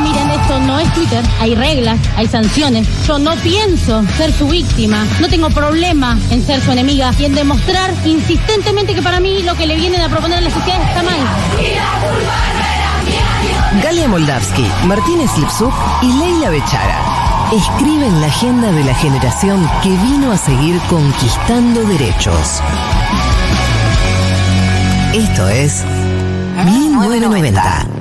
Miren, esto no es Twitter. Hay reglas, hay sanciones. Yo no pienso ser su víctima. No tengo problema en ser su enemiga y en demostrar insistentemente que para mí lo que le vienen a proponer a la sociedad está mal. Galia Moldavsky, Martínez Lipsuk y Leila Bechara escriben la agenda de la generación que vino a seguir conquistando derechos. Esto es 1990.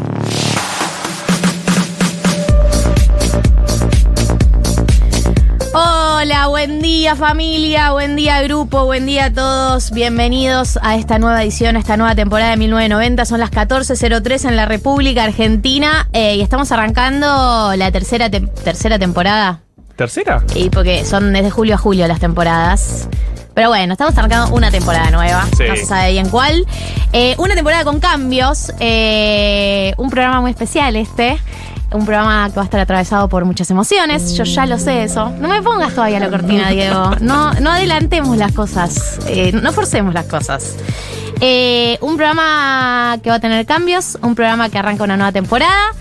Hola, buen día familia, buen día grupo, buen día a todos. Bienvenidos a esta nueva edición, a esta nueva temporada de 1990. Son las 14.03 en la República Argentina eh, y estamos arrancando la tercera, te- tercera temporada. ¿Tercera? Y porque son desde julio a julio las temporadas. Pero bueno, estamos arrancando una temporada nueva. Sí. No se sabe bien cuál. Eh, una temporada con cambios. eh, un programa muy especial este. Un programa que va a estar atravesado por muchas emociones. Yo ya lo sé eso. No me pongas todavía la cortina, Diego. No, no adelantemos las cosas. Eh, no forcemos las cosas. Eh, un programa que va a tener cambios. Un programa que arranca una nueva temporada.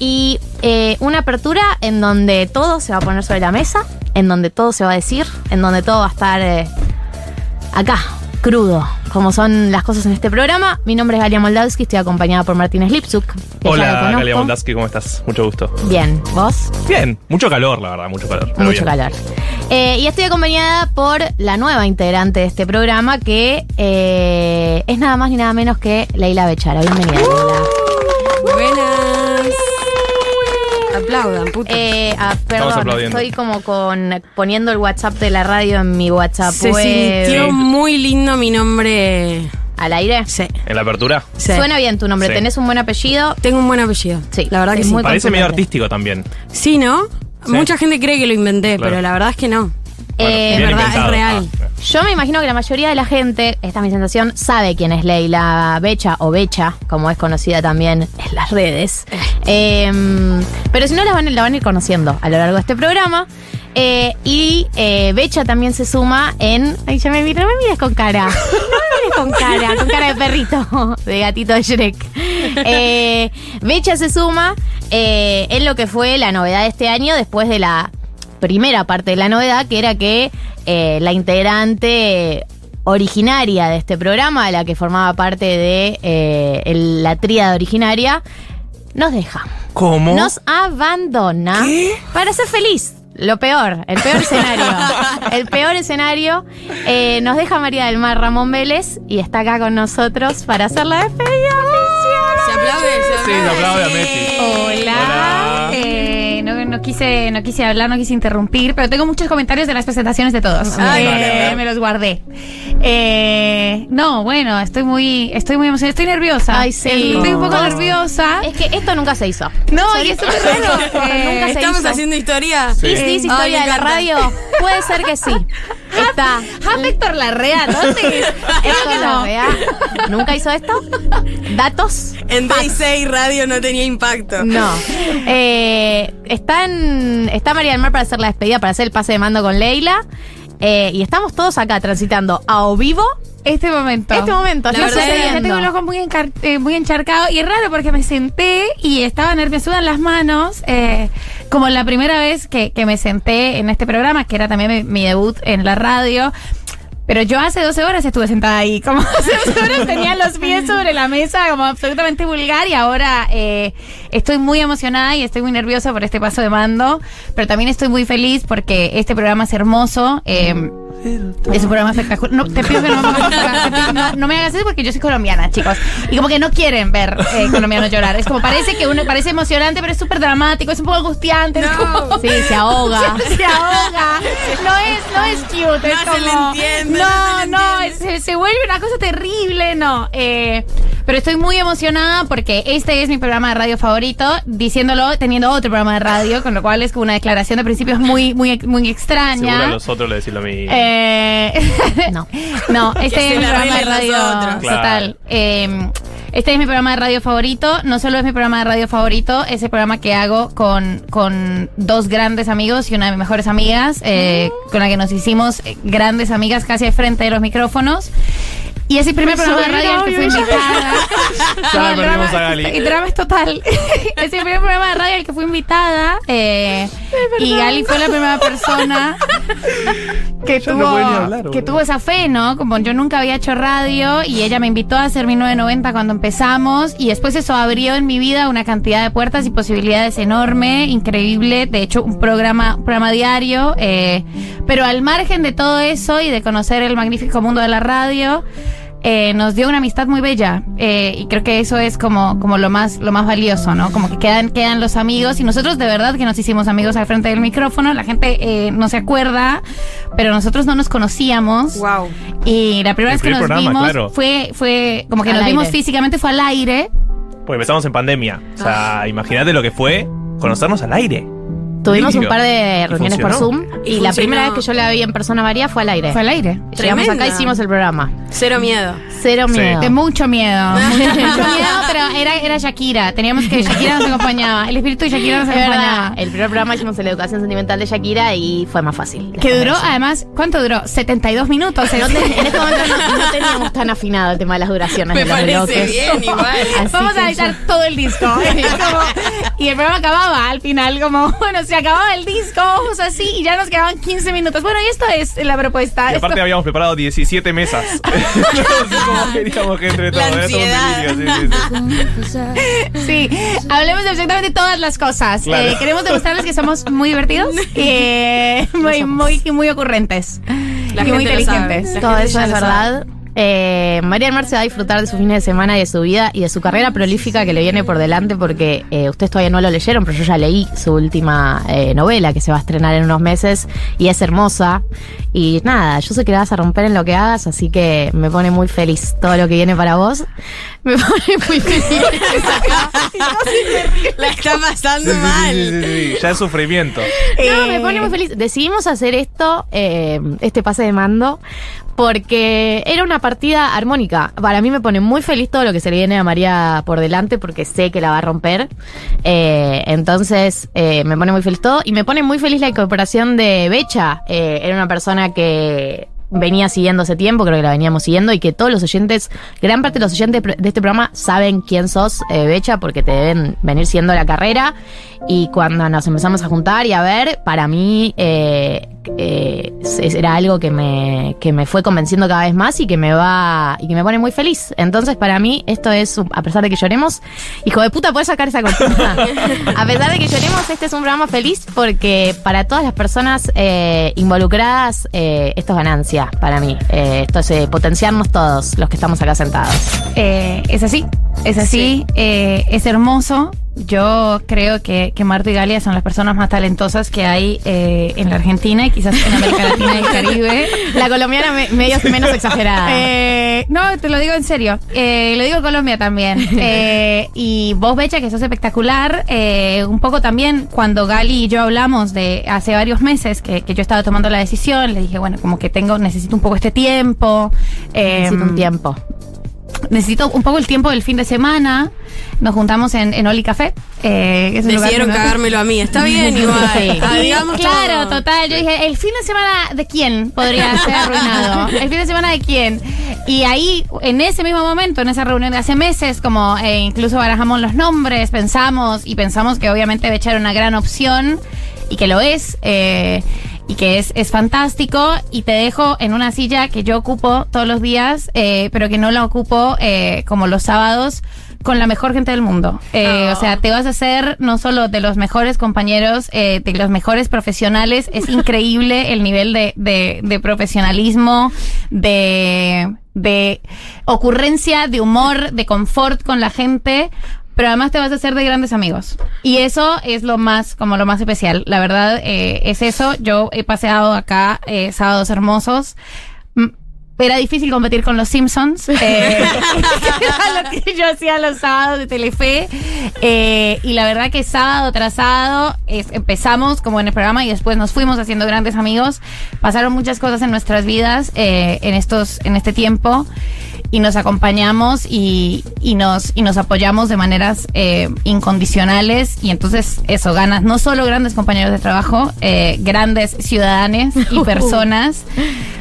Y eh, una apertura en donde todo se va a poner sobre la mesa, en donde todo se va a decir, en donde todo va a estar acá, crudo, como son las cosas en este programa. Mi nombre es Galia Moldavsky, estoy acompañada por Martínez Lipsuk. Hola. Galia Moldavsky, ¿cómo estás? Mucho gusto. Bien, ¿vos? Bien, mucho calor, la verdad, mucho calor. Mucho bien. calor. Eh, y estoy acompañada por la nueva integrante de este programa, que eh, es nada más ni nada menos que Leila Bechara. Bienvenida, Leila. Aplaudan, puto. Eh, ah, perdón, estoy como con poniendo el WhatsApp de la radio en mi WhatsApp Se web. sintió muy lindo mi nombre. al aire. Sí. ¿En la apertura? sí. Suena bien tu nombre, Sí. tenés un buen apellido. Tengo un buen apellido. Sí, La verdad que es sí. muy Parece medio artístico también. Sí, ¿no? Sí. Mucha gente cree que lo inventé, Claro. pero la verdad es que no. Bueno, Eh, es bien verdad, inventado. es real. Ah, Yo me imagino que la mayoría de la gente, esta es mi sensación, sabe quién es Leila Becha o Becha, como es conocida también en las redes. Eh, pero si no, la van, la van a ir conociendo a lo largo de este programa. Eh, y eh, Becha también se suma en. Ay, ya me miro, no me mires con cara. No me mires con cara, con cara de perrito, de gatito de Shrek. Eh, Becha se suma eh, en lo que fue la novedad de este año después de la primera parte de la novedad, que era que eh, la integrante originaria de este programa, la que formaba parte de eh, el- la tríada originaria, nos deja. ¿Cómo? Nos abandona para ser feliz. Lo peor, el peor escenario. el peor escenario. Eh, nos deja María del Mar Ramón Vélez y está acá con nosotros para hacer la despedida oficial. Se aplaude, se Sí, se aplaude a Messi. Hola. Hola. Eh, no, quise, no quise hablar, no quise interrumpir, pero tengo muchos comentarios de las presentaciones de todos. Ay, Eh, dale, dale. me los guardé. Eh, no, bueno, estoy muy, estoy muy emocionada, estoy nerviosa. Ay, sí. Estoy un poco nerviosa. Es que esto nunca se hizo. No, y es súper raro. Eh, Nunca se ¿Estamos hizo. haciendo historia? Sí. ¿Is this Ay, historia de la radio? Puede ser que sí. Está. Héctor Larrea, no. Larrea. ¿Nunca hizo esto? ¿Datos? En Day 6 Radio no tenía impacto. No. Eh, están, está María del Mar para hacer la despedida, para hacer el pase de mando con Leila. Eh, y estamos todos acá transitando a o vivo Este momento. este momento. La verdad Ya tengo el ojo muy, encar- eh, muy encharcado y es raro porque me senté y estaba nerviosa en las manos, eh, como la primera vez que, que me senté en este programa, que era también mi, mi debut en la radio. Pero yo hace 12 horas estuve sentada ahí, como hace 12 horas tenía los pies sobre la mesa, como absolutamente vulgar, y ahora eh, estoy muy emocionada y estoy muy nerviosa por este paso de mando, pero también estoy muy feliz porque este programa es hermoso. eh, Es un programa espectacular. No, te pido que no me, hagas- te pido- no, no me hagas eso porque yo soy colombiana, chicos. Y como que no quieren ver eh, colombianos llorar. Es como parece que uno parece emocionante, pero es súper dramático, es un poco angustiante. como- Sí, se ahoga. se ahoga. No es, no es cute. es No se le entiende, No, no se, se vuelve una cosa terrible, no. Eh, pero estoy muy emocionada porque este es mi programa de radio favorito, diciéndolo teniendo otro programa de radio, con lo cual es como una declaración de principios muy, muy, muy extraña. Seguro a los otros le decís lo mismo. Eh, No. no, este es mi programa de radio. Total. Eh, este es mi programa de radio favorito. No solo es mi programa de radio favorito, es el programa que hago con, con dos grandes amigos y una de mis mejores amigas, eh, con la que nos hicimos eh, grandes amigas casi al frente de los micrófonos. Y es el primer programa de radio al que fui invitada. Ya No, la el perdimos drama- a Gali. El drama es total. es el primer programa de radio al que fui invitada. eh, y Gali fue la primera persona que Ya tuvo, hablar, que tuvo esa fe, ¿no? Como yo nunca había hecho radio y ella me invitó a hacer 1990 cuando empezamos y después eso abrió en mi vida una cantidad de puertas y posibilidades enorme, increíble. De hecho, un programa, un programa diario. eh, pero al margen de todo eso y de conocer el magnífico mundo de la radio, eh, nos dio una amistad muy bella eh, y creo que eso es como, como lo más lo más valioso, ¿no? Como que quedan quedan los amigos y nosotros de verdad que nos hicimos amigos al frente del micrófono. La gente eh, no se acuerda, pero nosotros no nos conocíamos Wow. y la primera El vez que nos programa, vimos claro. fue fue como que Al nos vimos físicamente fue al aire. Porque empezamos en pandemia. O sea, imagínate lo que fue conocernos al aire. Tuvimos un par de reuniones por. Zoom Y y, la primera vez que yo la vi en persona María fue al aire. Fue al aire. Llegamos acá Tremenda. y hicimos el programa. Cero miedo. Cero miedo. De mucho miedo. Mucho miedo, pero era, era Shakira. Teníamos que Shakira nos acompañaba. El espíritu de Shakira nos acompañaba. el primer programa hicimos la educación sentimental de Shakira y fue más fácil. Que duró, eso. además, ¿cuánto duró? 72 minutos. No te- en este momento no, no teníamos tan afinado el tema de las duraciones Me de los parece bloques. bien, igual. Así Vamos a editar todo el disco. Como- y el programa acababa al final, como, bueno, se acababa el disco, vamos así, y ya nos quedaban 15 minutos. Bueno, y esto es la propuesta. Y aparte Esto- habíamos preparado 17 mesas. Cómo queríamos que entre La todos. Ansiedad. delirio, sí, sí, sí. Sí, hablemos de absolutamente todas las cosas. Claro. Eh, queremos demostrarles que somos muy divertidos, eh, muy, muy, muy ocurrentes La y muy gente inteligentes. La Todo eso es verdad. Eh, María del Mar se va a disfrutar de sus fines de semana y de su vida y de su carrera prolífica que le viene por delante porque eh, ustedes todavía no lo leyeron, pero yo ya leí su última eh, novela que se va a estrenar en unos meses y es hermosa. Y nada, yo sé que la vas a romper en lo que hagas, así que me pone muy feliz todo lo que viene para vos. Me pone muy feliz. La está pasando sí, mal. sí, sí, sí. Ya es sufrimiento. No, me Eh, pone muy feliz. Decidimos hacer esto, eh, este pase de mando, porque era una partida armónica. Para mí me pone muy feliz todo lo que se le viene a María por delante, porque sé que la va a romper. Eh, entonces, eh, me pone muy feliz todo. Y me pone muy feliz la incorporación de Becha. Eh, era una persona que venía siguiendo hace tiempo, creo que la veníamos siguiendo, y que todos los oyentes, gran parte de los oyentes de este programa saben quién sos, Becha, porque te deben venir siguiendo la carrera. Y cuando nos empezamos a juntar y a ver, para mí eh, es- era algo que me, que me fue convenciendo cada vez más y que me va y que me pone muy feliz. Entonces, para mí, esto es, a pesar de que lloremos, hijo de puta, puedes sacar esa cortina. a pesar de que lloremos, este es un programa feliz porque para todas las personas eh, involucradas, eh, esto es ganancia para mí. Eh, esto es eh, potenciarnos todos los que estamos acá sentados. Eh, es así, es así, eh, es hermoso. Yo creo que, que Marto y Galia son las personas más talentosas que hay eh, en la Argentina y quizás en América Latina y el Caribe. La colombiana me- medio menos exagerada. Eh, no, te lo digo en serio. Eh, lo digo en Colombia también. Eh, y vos, Becha, que sos espectacular. eh, un poco también cuando Gali y yo hablamos de hace varios meses que, que yo estaba tomando la decisión, le dije, bueno, como que tengo, necesito un poco este tiempo. Necesito un tiempo. Necesito un poco el tiempo del fin de semana. Nos juntamos en, en Oli Café. eh, que es lugar cagármelo a mí. Está bien, igual. Digamos claro, todo. total. Yo dije, ¿el fin de semana de quién podría ser arruinado? ¿El fin de semana de quién? Y ahí, en ese mismo momento, en esa reunión de hace meses, como eh, incluso barajamos los nombres, pensamos y pensamos que obviamente Becha era una gran opción y que lo es. eh, y que es, es fantástico y te dejo en una silla que yo ocupo todos los días, eh, pero que no la ocupo eh, como los sábados con la mejor gente del mundo. Eh, O sea, te vas a hacer no solo de los mejores compañeros, eh, de los mejores profesionales. Es increíble el nivel de, de, de profesionalismo, de, de ocurrencia, de humor, de confort con la gente. Pero además te vas a hacer de grandes amigos. Y eso es lo más, como lo más especial. La verdad, eh, es eso. Yo he paseado acá eh, sábados hermosos. Mm, Era difícil competir con los Simpsons. eh, yo hacía los sábados de Telefe. Y la verdad que sábado tras sábado es- empezamos como en el programa y después nos fuimos haciendo grandes amigos. Pasaron muchas cosas en nuestras vidas en, estos, en este tiempo y nos acompañamos y, y nos, y nos apoyamos de maneras eh, incondicionales. Y entonces eso, ganas no solo grandes compañeros de trabajo, eh, grandes ciudadanos y personas,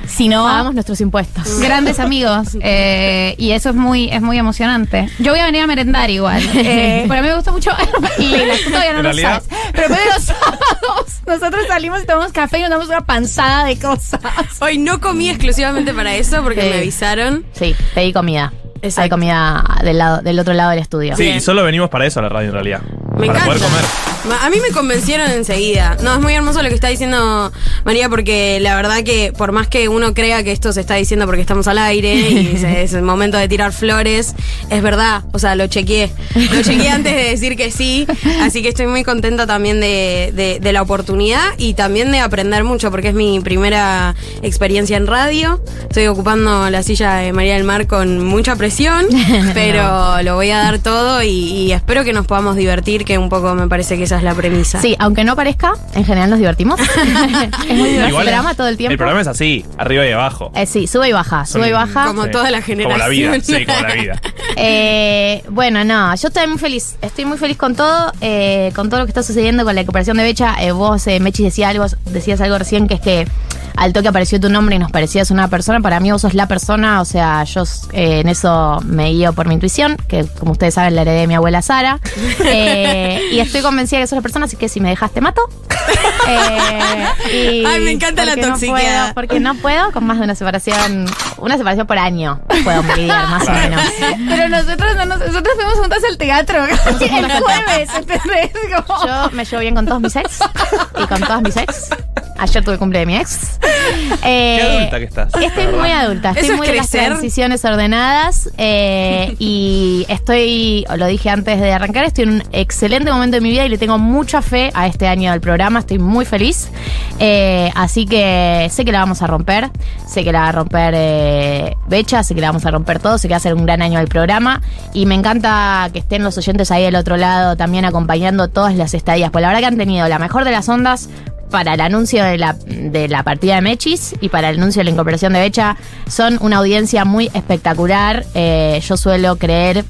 sino Pagamos nuestros impuestos. grandes amigos eh, y eso es muy es muy emocionante yo voy a venir a merendar igual eh, pero a mí me gusta mucho y tú todavía no lo sabes pero de los sábados nosotros salimos y tomamos café y nos damos una panzada de cosas Hoy no comí exclusivamente para eso porque Sí. me avisaron. Sí, pedí comida. Exacto. Hay comida del, lado, del otro lado del estudio. Sí, y solo venimos para eso a la radio en realidad. Me para encanta. poder comer. Ma- A mí me convencieron enseguida. No, es muy hermoso lo que está diciendo María, porque la verdad que por más que uno crea que esto se está diciendo porque estamos al aire y es el momento de tirar flores, es verdad. O sea, lo chequeé. Lo chequeé antes de decir que sí. Así que estoy muy contenta también de, de- de la oportunidad y también de aprender mucho, porque es mi primera experiencia en radio. Estoy ocupando la silla de María del Mar con mucha presión, pero lo voy a dar todo y, y espero que nos podamos divertir, que un poco me parece que esa es la premisa. Sí, aunque no parezca, en general nos divertimos. es muy divertido el programa todo el tiempo. El programa es así, arriba y abajo. Eh, sí, sube y baja, sube y baja. Como toda la Como la vida, generación. sí, como la vida. Eh, bueno, no, yo estoy muy feliz. Estoy muy feliz con todo, eh, con todo lo que está sucediendo con la recuperación de Becha. Eh, vos, eh, Mechi, decía algo, decías algo recién que es que al toque apareció tu nombre y nos parecías una persona. Para mí vos sos la persona, o sea, yo eh, en eso me guío por mi intuición, que como ustedes saben la heredé de mi abuela Sara. Eh, y estoy convencida que sos la persona, así que si me dejas te mato. Eh, y Ay, me encanta la no toxicidad. puedo- porque no puedo con más de una separación, una separación por año. Puedo lidiar más o menos. pero nosotros no nos- nosotros fuimos juntas al teatro el jueves ¿entendés? Como- Yo me llevo bien con todos mis ex y con todas mis ex. Ayer tuve cumple de mi ex. Eh, Qué adulta que estás. Estoy muy adulta, estoy ¿Eso es muy en las transiciones ordenadas eh, y estoy, o lo dije antes de arrancar, estoy en un excelente momento de mi vida y le tengo mucha fe a este año del programa, estoy muy feliz. Eh, así que sé que la vamos a romper, sé que la va a romper eh, Becha, sé que la vamos a romper todo, sé que va a ser un gran año del programa y me encanta que estén los oyentes ahí del otro lado también acompañando todas las estadías, pues la verdad que han tenido la mejor de las ondas para el anuncio de la, de la partida de Mechis y para el anuncio de la incorporación de Becha son una audiencia muy espectacular. Eh, yo suelo creer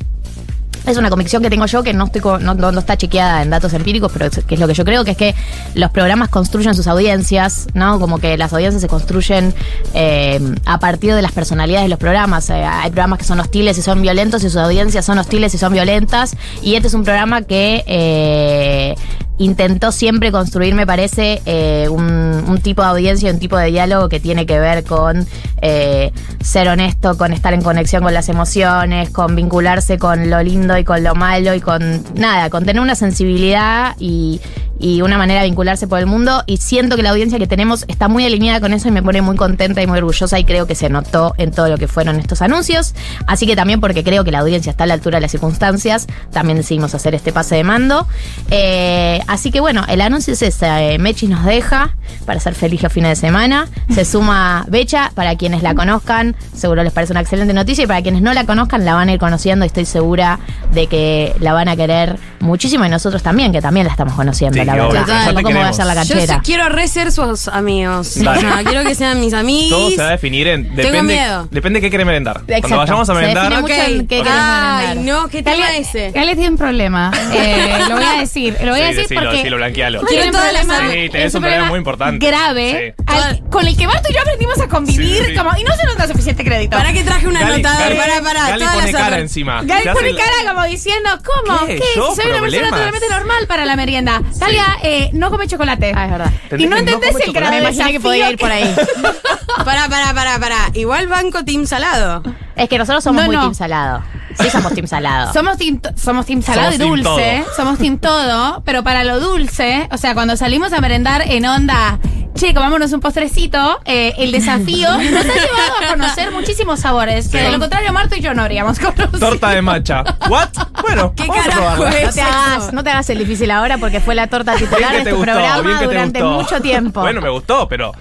es una convicción que tengo yo que no, estoy no, no- está chequeada en datos empíricos, pero que es lo que yo creo, que es que los programas construyen sus audiencias, ¿no? Como que las audiencias se construyen eh, a partir de las personalidades de los programas. Eh, hay programas que son hostiles y son violentos y sus audiencias son hostiles y son violentas. Y este es un programa que eh, intentó siempre construir, me parece, eh, un, tipo de audiencia, un tipo de diálogo que tiene que ver con eh, ser honesto, con estar en conexión con las emociones, con vincularse con lo lindo y con lo malo y con nada, con tener una sensibilidad y, y una manera de vincularse por el mundo. Y siento que la audiencia que tenemos está muy alineada con eso y me pone muy contenta y muy orgullosa y creo que se notó en todo lo que fueron estos anuncios. Así que también porque creo que la audiencia está a la altura de las circunstancias, también decidimos hacer este pase de mando. Eh, así que bueno, el anuncio es ese. eh, Mechi nos deja para ser feliz los fines de semana. Se suma Becha, para quienes la conozcan, seguro les parece una excelente noticia y para quienes no la conozcan la van a ir conociendo y estoy segura de que la van a querer muchísimo y nosotros también, que también la estamos conociendo, la obvio, verdad. te ¿Cómo va a queremos. ser la Yo canchera? quiero re ser sus amigos. Dale. Quiero que sean mis amigos. Todo se va a definir en. Depende, miedo. Depende de qué querés merendar. Exacto. Cuando vayamos a Se merendar. define mucho en qué querés Ay, merendar. no, ¿qué tema ese? Gale tiene un problema. Eh, lo voy a decir. Lo voy a Sí, decir decilo, porque. decilo, blanquealo. tiene Quiero un todas las problema. Sí, tenés es un problema muy importante. Grave. Sí. al- con el que Marto y yo aprendimos a convivir. Sí, sí. como, y no se nos da suficiente crédito. Para que traje un Gali- anotador, Gali- para, para, Gali todas pone las cara encima. Gali Se pone cara como diciendo, ¿cómo? ¿Qué? ¿Qué? ¿Yo? Si soy una persona ¿Problemas? totalmente normal para la merienda. Eh, no come chocolate. Ah, es verdad. Y no Entendés el grado Me de imaginé que podía ir por ahí. Pará, pará, pará, pará. Igual banco Team Salado. Es que nosotros somos No, muy no. team salado. Sí, somos team salado. Somos team, to- somos team salado Somos y team dulce, todo. somos team todo, pero para lo dulce, o sea, cuando salimos a merendar en onda, che, comámonos un postrecito, eh, el desafío nos ha llevado a conocer muchísimos sabores, que Sí. de lo contrario Marto y yo no habríamos conocido. Torta de matcha. ¿What? Bueno, ¿Qué vamos carajo es? No te, hagas, no te hagas el difícil ahora porque fue la torta titular de te tu gustó, programa durante gustó. mucho tiempo. Bueno, me gustó, pero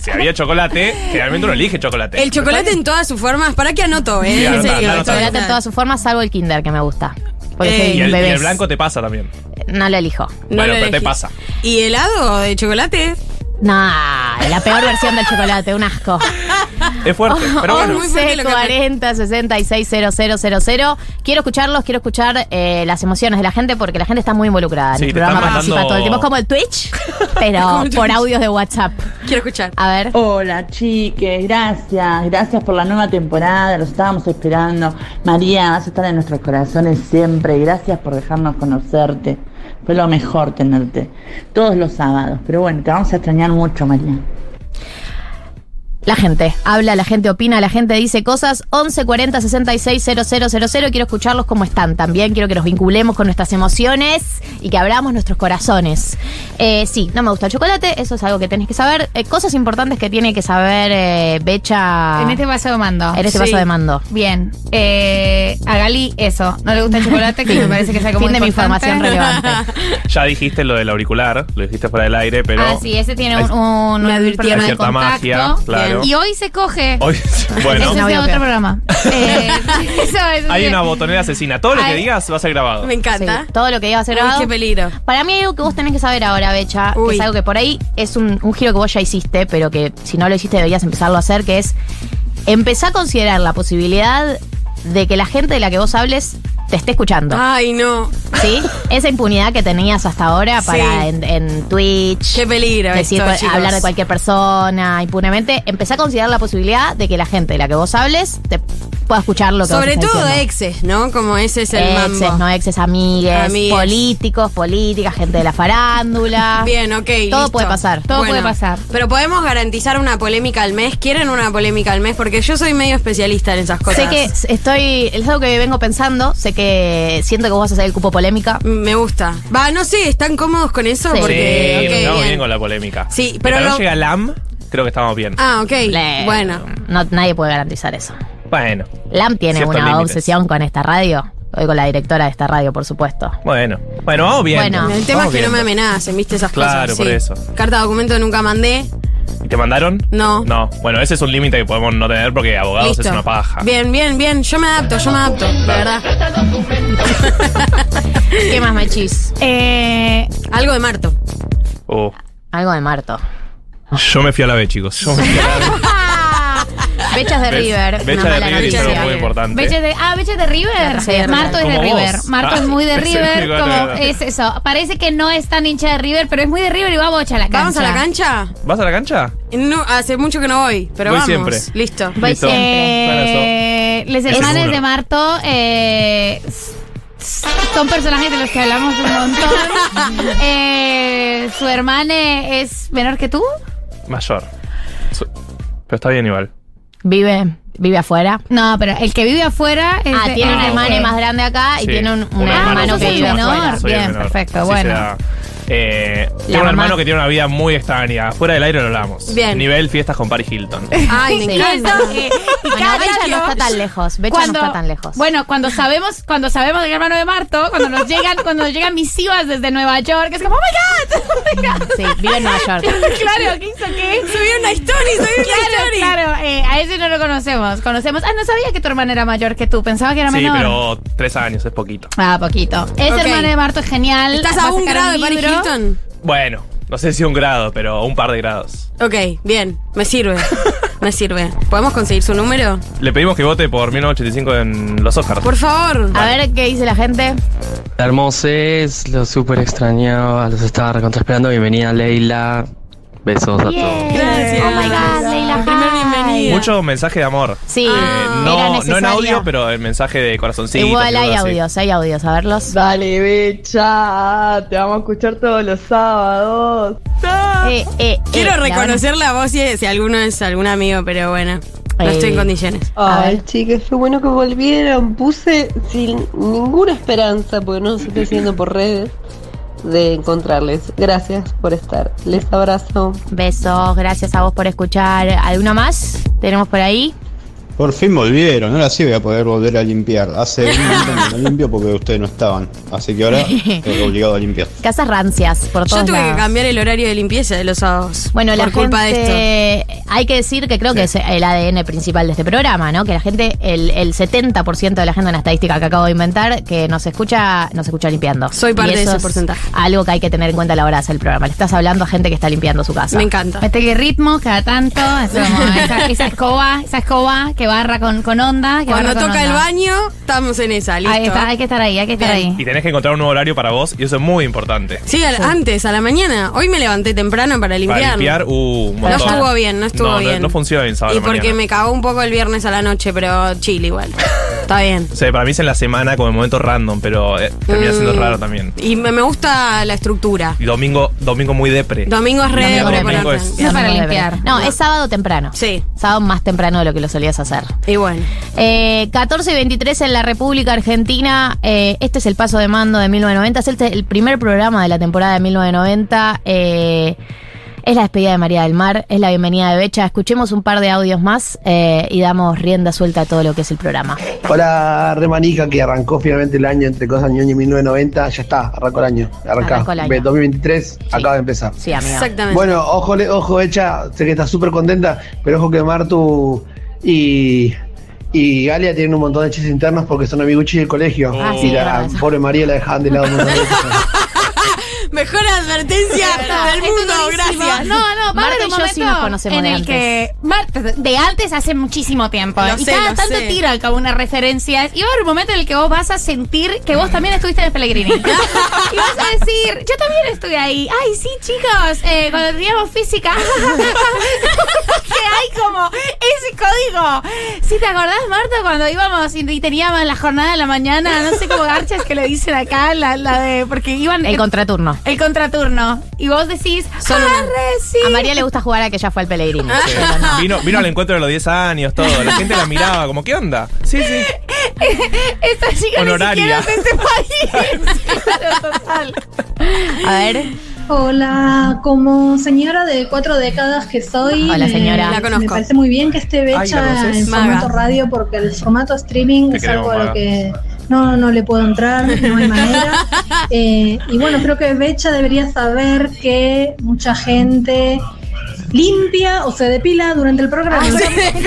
si había chocolate, generalmente uno elige chocolate. El chocolate en todas sus formas. ¿Para qué anoto, eh? Sí, en anota, serio. anota. chocolate en todas sus formas, salvo el Kinder que me gusta. Porque Eh, y, el, y el blanco te pasa también. No lo elijo. No bueno, lo pero te pasa. ¿Y helado de chocolate? Nah, la peor versión del chocolate, un asco. Es fuerte, pero Oh, bueno. lo que me- 40 66 000. Quiero escucharlos, quiero escuchar eh, las emociones de la gente porque la gente está muy involucrada. Sí, en el programa participa mandando- todo el tiempo. Es como el Twitch, pero por audios de WhatsApp. Quiero escuchar. A ver. Hola chiques, gracias, gracias por la nueva temporada, los estábamos esperando. María, vas a estar en nuestros corazones siempre, gracias por dejarnos conocerte. Fue lo mejor tenerte todos los sábados, pero bueno, te vamos a extrañar mucho, María. La gente habla, la gente opina, la gente dice cosas. 11 40 66 000. Quiero escucharlos como están también. Quiero que nos vinculemos con nuestras emociones y que abramos nuestros corazones. Eh, sí, no me gusta el chocolate, eso es algo que tenés que saber. Eh, cosas importantes que tiene que saber eh, Becha En este vaso de mando. en este Sí. vaso de mando. Bien. Eh, a Gali, eso. No le gusta el chocolate, que me parece que es algo Fin muy de mi información relevante. Ya dijiste lo del auricular, lo dijiste fuera del aire, pero. Ah, sí, ese tiene un, un, un de cierta contacto. magia, claro. Y hoy se coge. Hoy, bueno, Ese es No, de otro programa. Eh, eso es- hay una botonera asesina. Todo lo que Ay. digas va a ser grabado. Me encanta. Sí, todo lo que iba a ser Uy, grabado. qué peligro. Para mí hay algo que vos tenés que saber ahora, Becha, que es algo que por ahí es un, un giro que vos ya hiciste, pero que si no lo hiciste deberías empezarlo a hacer, que es empezar a considerar la posibilidad de que la gente de la que vos hables te esté escuchando. Ay, no. ¿Sí? Esa impunidad que tenías hasta ahora Sí. para en, en Twitch. Qué peligro decir, esto, chicos. hablar de cualquier persona impunemente. Empezá a considerar la posibilidad de que la gente de la que vos hables te pueda escuchar lo que Sobre todo diciendo. exes, ¿no? Como ese es el Exes, mambo. no exes, amigues, Amigues. políticos, políticas, gente de la farándula. Bien, ok. Todo listo. puede pasar. Todo puede pasar. Pero podemos garantizar una polémica al mes. ¿Quieren una polémica al mes? Porque yo soy medio especialista en esas cosas. Sé que estoy, es algo que vengo pensando, sé que siento que vos vas a hacer el cupo polémica. Me gusta. Va, no sé, ¿están cómodos con eso? Sí. Porque, sí, estamos bien. bien con la polémica. Sí, pero Mientras lo- no llega LAM, creo que estamos bien. Ah, ok. Le- Bueno. No, nadie puede garantizar eso. Bueno, LAM tiene una límites. obsesión con esta radio. Hoy con la directora de esta radio, por supuesto. bueno. Bueno, vamos bien. Bueno. El tema Vamos es que no me amenacen, ¿viste? Esas Claro, cosas. por sí. eso. Carta de documento nunca mandé. ¿Y te mandaron? No. No. Bueno, ese es un límite que podemos no tener porque abogados Listo. es una paja. Bien, bien, bien. Yo me adapto, yo me adapto. De verdad. ¿Qué más, Machis? Eh, Algo de Marto. Uh, Algo de Marto. yo me fui a la B, chicos. Yo me fui a la B. Bechas de River. Becha una de mala River muy importante. Beches de, ah, Beches de River. Sí, de Marto es de Como River. Marto Ah, es muy de River. a Como es eso. Parece que no es tan hincha de River, pero es muy de River y va bocha a la cancha. ¿Vamos a la cancha? ¿Vas a la cancha? No, hace mucho que no voy, pero Voy vamos. siempre. Listo. Voy Listo. Eh, les seguro. de Marto eh, son personajes de los que hablamos un montón. Eh, su hermana es menor que tú. Mayor. Pero está bien igual. Vive, vive afuera. No, pero el que vive afuera es Ah, de- tiene un ah, hermano ok. más grande acá y Sí. tiene un, un Un hermano, hermano que vive menor. afuera. Soy el Bien, menor. perfecto, Así bueno. da. Eh, tengo un mamá- hermano que tiene una vida muy extraña. Fuera del aire lo hablamos. Bien. Nivel fiestas con Paris Hilton. Ay, me Sí. encanta. Eh, y Bueno, cada Becha no está tan lejos. Becha Cuando- no está tan lejos. Bueno, cuando sabemos, cuando sabemos del hermano de Marto, cuando nos llegan, cuando nos llegan misivas desde Nueva York, es como, oh my god, oh my god. Sí, vive en Nueva York. claro, ¿qué hizo qué? Subí una story, subí una Claro, story. claro, eh, a ese no lo conocemos. Conocemos. Ah, no sabía que tu hermana era mayor que tú. Pensaba que era Sí, menor. pero tres años es poquito. Ah, poquito. Ese hermano de Marto es genial. ¿Estás a un grado de Paris. Bueno, no sé si un grado, pero un par de grados. Ok, bien. Me sirve. Me sirve. ¿Podemos conseguir su número? Le pedimos que vote por 1985 en los Oscars. Por favor. A ver qué dice la gente. Hermosos, los súper extrañaba, los estaba recontra esperando. Bienvenida Leila. Besos a todos. Gracias. Oh my god, Leila. Primer bienvenida. Ay. Mucho mensaje de amor. Sí, Eh, era no, no en necesario. audio, pero el mensaje de corazoncito. Igual hay audios, hay audios, a verlos. Dale, Becha, te vamos a escuchar todos los sábados. Eh, eh, Quiero eh, la reconocer la voz si, si alguno es algún amigo, pero bueno. No Eh, estoy en condiciones. Ay, chicas, qué bueno que volvieron. Puse sin ninguna esperanza, porque no los estoy siguiendo por redes, de encontrarles. Gracias por estar. Les abrazo. Besos, gracias a vos por escuchar. ¿Alguna más? ¿Tenemos por ahí? Por fin volvieron, ahora sí voy a poder volver a limpiar. Hace un montón que no limpio porque ustedes no estaban. Así que ahora estoy obligado a limpiar. Casas rancias, por Yo todos tuve que cambiar el horario de limpieza de los sábados. Bueno, por la culpa de esto. gente, hay que decir que creo que es el ADN principal de este programa, ¿no? Que la gente, el, el 70% de la gente, una estadística que acabo de inventar, que nos escucha, nos escucha limpiando. Soy parte Y de ese es porcentaje. Algo que hay que tener en cuenta a la hora de hacer el programa. Le estás hablando a gente que está limpiando su casa. Me encanta. Mete que ritmo cada tanto. es como esa, esa escoba, esa escoba que barra con, con onda. Que Cuando barra con toca el onda. baño, estamos en esa, listo. Ahí está, hay que estar ahí, hay que estar ahí. Y tenés que encontrar un nuevo horario para vos y eso es muy importante. Sí, al- antes, a la mañana. Hoy me levanté temprano para limpiar. Para limpiar, uh, un No montón. estuvo bien, no estuvo No, no- bien. No, funciona bien sábado Y la porque mañana. me cagó un poco el viernes a la noche, pero chill igual. Está bien. O sea, para mí es en la semana como el momento random, pero eh, termina siendo Mm. raro también. Y me, me gusta la estructura. Y domingo, domingo muy depre. Domingo es re Domingo depre domingo para- es- es para limpiar. No, es sábado temprano. Sí. Sábado más temprano de lo que lo solías hacer. Y bueno. Eh, 14 y 23 en la República Argentina. Eh, este es el paso de mando de 1990. Es el, el primer programa de la temporada de 1990. Eh, es la despedida de María del Mar. Es la bienvenida de Becha. Escuchemos un par de audios más eh, y damos rienda suelta a todo lo que es el programa. Hola, Remanica, que arrancó finalmente el año entre cosas ñoño y 1990. Ya está, arrancó el año. Arrancá. Arrancó el año. Ve, 2023 acaba de empezar. Sí, amigo. Exactamente. Bueno, ojo, ojo, hecha. Sé que estás súper contenta, pero ojo que Martu y. Y Galia tienen un montón de chistes internos porque son amiguchi del colegio. Ah, y sí, la pobre María la dejaban de lado un montón de veces. Mejor advertencia del mundo, gracias. No, Marta y un yo sí nos conocemos en de el antes. que Marta, de antes hace muchísimo tiempo Lo y sé, cada lo tanto sé. tira como unas referencias y va a haber un momento en el que vos vas a sentir que vos también estuviste en el Pellegrini y vas a decir yo también estuve ahí ay sí chicos eh, cuando teníamos física que hay como ese código ¿Sí te acordás Marta cuando íbamos y, teníamos la jornada de la mañana no sé cómo garchas que le dicen acá la, la de porque iban El contraturno. el contraturno y vos decís Solo una. "Arre, sí". A María le gusta jugar a que ella fue al Pellegrini. pero no. Vino, vino al encuentro de los 10 años, todo. La gente la miraba como, ¿qué onda? Sí, sí. Esta chica Honoraria. ni siquiera es de este país. Claro, total. A ver. Hola, como señora de cuatro décadas que soy, Hola, me- señora. La conozco. me parece muy bien que esté Ay, ¿la Becha en Maga. formato radio porque el formato streaming Te es algo a lo que no, no le puedo entrar, no hay manera. Eh, y bueno, creo que Becha debería saber que mucha gente limpia o se depila durante el programa. Ay, se,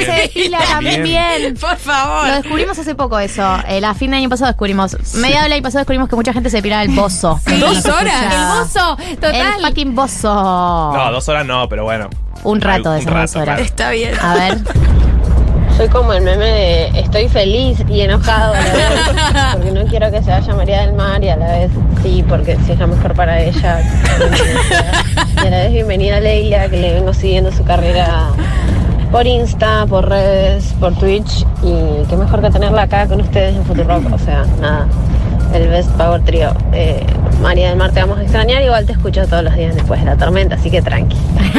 se depila también bien. Por favor. Lo descubrimos hace poco eso. El, a fin de año pasado descubrimos. Mediado del año pasado descubrimos que mucha gente se depilaba el bozo. ¿Dos horas? El bozo, total. El fucking bozo. No, dos horas no, pero bueno. Un rato de Un esas dos rato, horas. claro. Está bien. A ver. Soy como el meme de estoy feliz y enojado a la vez, porque no quiero que se vaya María del Mar y a la vez sí, porque si es la mejor para ella. Y a la vez bienvenida Leila, que le vengo siguiendo su carrera por Insta, por redes, por Twitch y qué mejor que tenerla acá con ustedes en Futurock, o sea, nada, el Best Power Trio. Eh, María del Mar te vamos a extrañar, igual te escucho todos los días después de la tormenta, así que tranqui.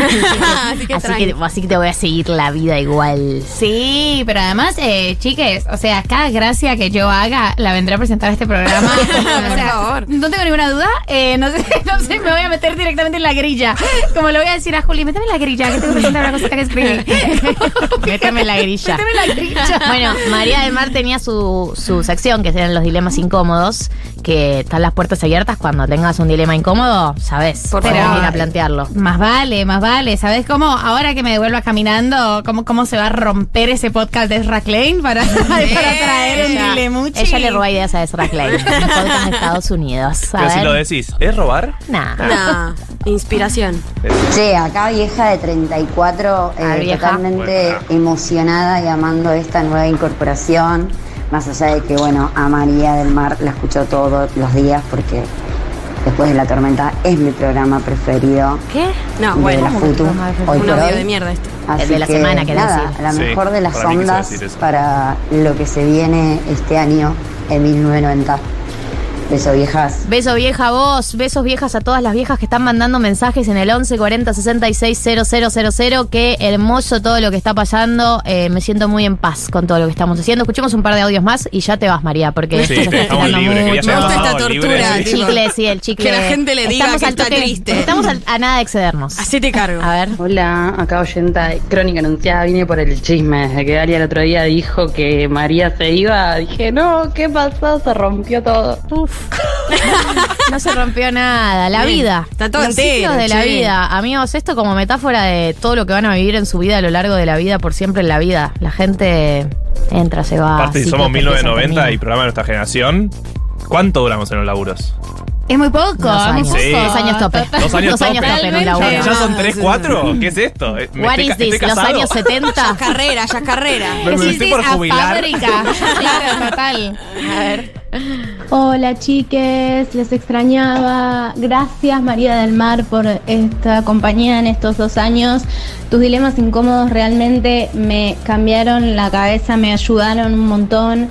Así que Así tranqui. que, así que te voy a seguir la vida igual. Sí, pero además, eh, chiques, o sea, cada gracia que yo haga la vendré a presentar a este programa. Por sea, favor. No tengo ninguna duda. eh, no, sé, no sé, me voy a meter directamente en la grilla. Como le voy a decir a Juli, méteme en la grilla, que tengo que presentar una cosita que escribí. Méteme en la grilla. Méteme en la grilla. Bueno, María del Mar tenía su, su sección, que eran los dilemas incómodos, que están las puertas abiertas cuando tengas un dilema incómodo, sabes, Por tenés favor. que ir a plantearlo. Más vale, más vale. ¿Sabes cómo? Ahora que me devuelva caminando, ¿cómo, cómo se va a romper ese podcast de Ezra Klein para, para traer un Ella, dilemuchi? ella le roba ideas a Ezra Klein, podcast de Estados Unidos. A Pero si lo decís, ¿es robar? Nah. Nah, inspiración. Che, acá vieja de 34, eh, Ah, vieja. totalmente emocionada y amando esta nueva incorporación. Más allá de que, bueno, a María del Mar la escucho todos los días porque Después de la tormenta es mi programa preferido. ¿Qué? No, de bueno. la Futu, hoy Un por audio hoy. de mierda este. Así El de la que, semana, querés nada, decir. la Sí, mejor de las ondas para lo que se viene este año en 1990. Beso viejas. Beso vieja a vos, besos viejas a todas las viejas que están mandando mensajes en el 11 40 66 000. Qué hermoso todo lo que está pasando. Eh, me siento muy en paz con todo lo que estamos haciendo. Escuchemos un par de audios más y ya te vas, María, porque Sí, esto se está ya mucho. Me gusta esta libre, tortura. El chicle, sí, el chicle. Que la gente le diga Estamos que al está toque- triste. Estamos a nada de excedernos. Hacete cargo. A ver. Hola, acá oyenta de Crónica Anunciada, vine por el chisme. Desde que Dalia el otro día dijo que María se iba, dije, no, ¿qué pasó? Se rompió todo. No se rompió nada. La Bien. vida. Está todo Los entero, ciclos de la che. vida. Amigos, esto como metáfora de todo lo que van a vivir en su vida a lo largo de la vida, por siempre en la vida. La gente entra, se va. Aparte, si ciclos somos que empiezan, 1990 y terminan. programa de nuestra generación, ¿cuánto duramos en los laburos? Es muy poco, Dos es muy años. poco. Sí. Dos años tope. ¿Dos años Dos años tope? tope en un laburo. ¿Ya son 3, 4? ¿Qué es esto? Eh, me What estoy is ca- this? ¿Los casado. años 70? Ya es carrera, ya es carrera. Me- me estoy por a jubilar. fábrica. claro, total. A ver. Hola chiques, les extrañaba. Gracias María del Mar por esta compañía en estos dos años. Tus dilemas incómodos realmente me cambiaron la cabeza, me ayudaron un montón.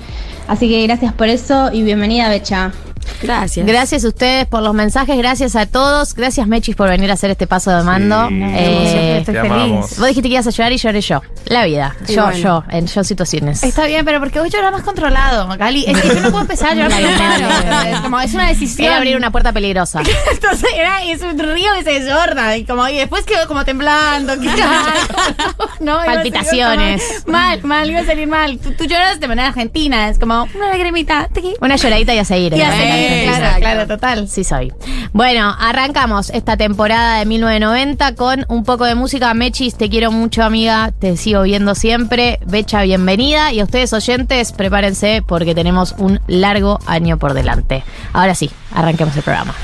Así que gracias por eso y bienvenida Becha. Gracias. Gracias a ustedes por los mensajes, gracias a todos. Gracias, Mechis, por venir a hacer este paso de mando. Sí, Eh, estoy feliz. amamos. vos dijiste que ibas a llorar y lloré yo. La vida. Y yo, bueno. yo, en yo situaciones. Está bien, pero porque hoy llorar más controlado, Gali. Es que yo no puedo empezar a llorar. Es como es una decisión. Era abrir una puerta peligrosa. Entonces era, es un río que se desborda y como y después quedó como temblando. no, a Palpitaciones. como Mal, mal, iba a salir mal. Tú, tú lloras de manera argentina, es como una lagrimita. Una lloradita y a seguir. Y ¿eh? así, claro, claro, total. Sí soy. Bueno, arrancamos esta temporada de 1990 con un poco de música. Mechis, te quiero mucho, amiga. Te sigo viendo siempre. Becha, bienvenida. Y a ustedes oyentes, prepárense porque tenemos un largo año por delante. Ahora sí, arranquemos el programa.